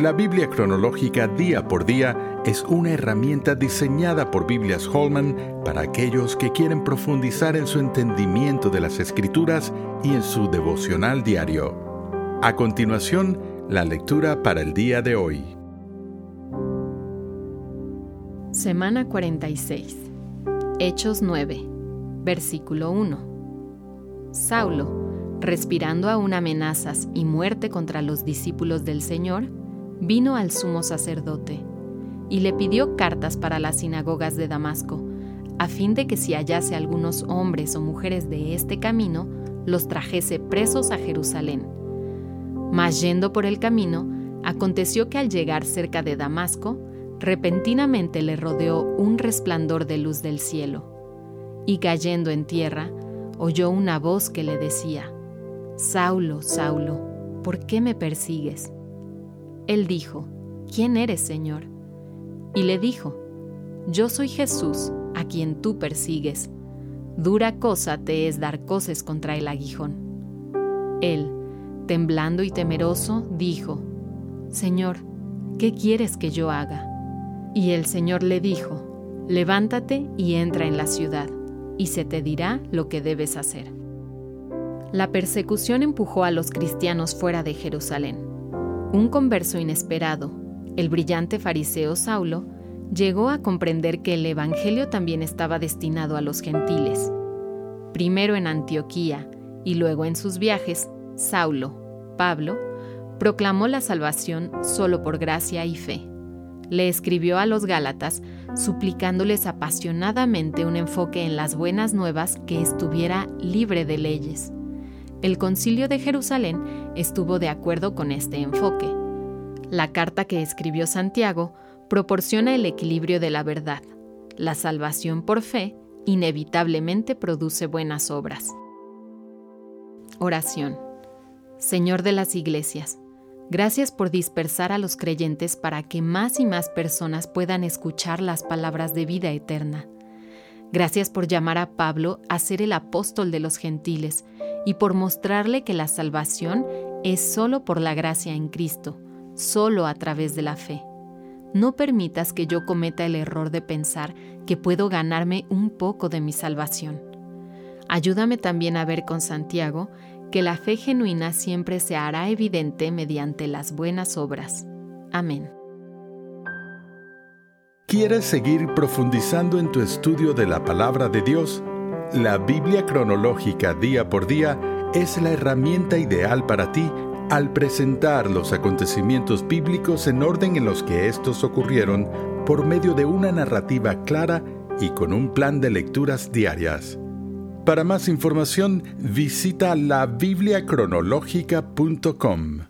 La Biblia cronológica día por día es una herramienta diseñada por Biblias Holman para aquellos que quieren profundizar en su entendimiento de las escrituras y en su devocional diario. A continuación, la lectura para el día de hoy. Semana 46. Hechos 9. Versículo 1. Saulo, respirando aún amenazas y muerte contra los discípulos del Señor, vino al sumo sacerdote y le pidió cartas para las sinagogas de Damasco, a fin de que si hallase algunos hombres o mujeres de este camino, los trajese presos a Jerusalén. Mas yendo por el camino, aconteció que al llegar cerca de Damasco, repentinamente le rodeó un resplandor de luz del cielo, y cayendo en tierra, oyó una voz que le decía, Saulo, Saulo, ¿por qué me persigues? Él dijo, ¿quién eres, Señor? Y le dijo, Yo soy Jesús, a quien tú persigues. Dura cosa te es dar coces contra el aguijón. Él, temblando y temeroso, dijo, Señor, ¿qué quieres que yo haga? Y el Señor le dijo, Levántate y entra en la ciudad, y se te dirá lo que debes hacer. La persecución empujó a los cristianos fuera de Jerusalén. Un converso inesperado, el brillante fariseo Saulo, llegó a comprender que el Evangelio también estaba destinado a los gentiles. Primero en Antioquía y luego en sus viajes, Saulo, Pablo, proclamó la salvación solo por gracia y fe. Le escribió a los Gálatas suplicándoles apasionadamente un enfoque en las buenas nuevas que estuviera libre de leyes. El concilio de Jerusalén estuvo de acuerdo con este enfoque. La carta que escribió Santiago proporciona el equilibrio de la verdad. La salvación por fe inevitablemente produce buenas obras. Oración. Señor de las iglesias, gracias por dispersar a los creyentes para que más y más personas puedan escuchar las palabras de vida eterna. Gracias por llamar a Pablo a ser el apóstol de los gentiles y por mostrarle que la salvación es solo por la gracia en Cristo, solo a través de la fe. No permitas que yo cometa el error de pensar que puedo ganarme un poco de mi salvación. Ayúdame también a ver con Santiago que la fe genuina siempre se hará evidente mediante las buenas obras. Amén. ¿Quieres seguir profundizando en tu estudio de la palabra de Dios? La Biblia cronológica día por día es la herramienta ideal para ti al presentar los acontecimientos bíblicos en orden en los que estos ocurrieron por medio de una narrativa clara y con un plan de lecturas diarias. Para más información, visita labibliacronológica.com.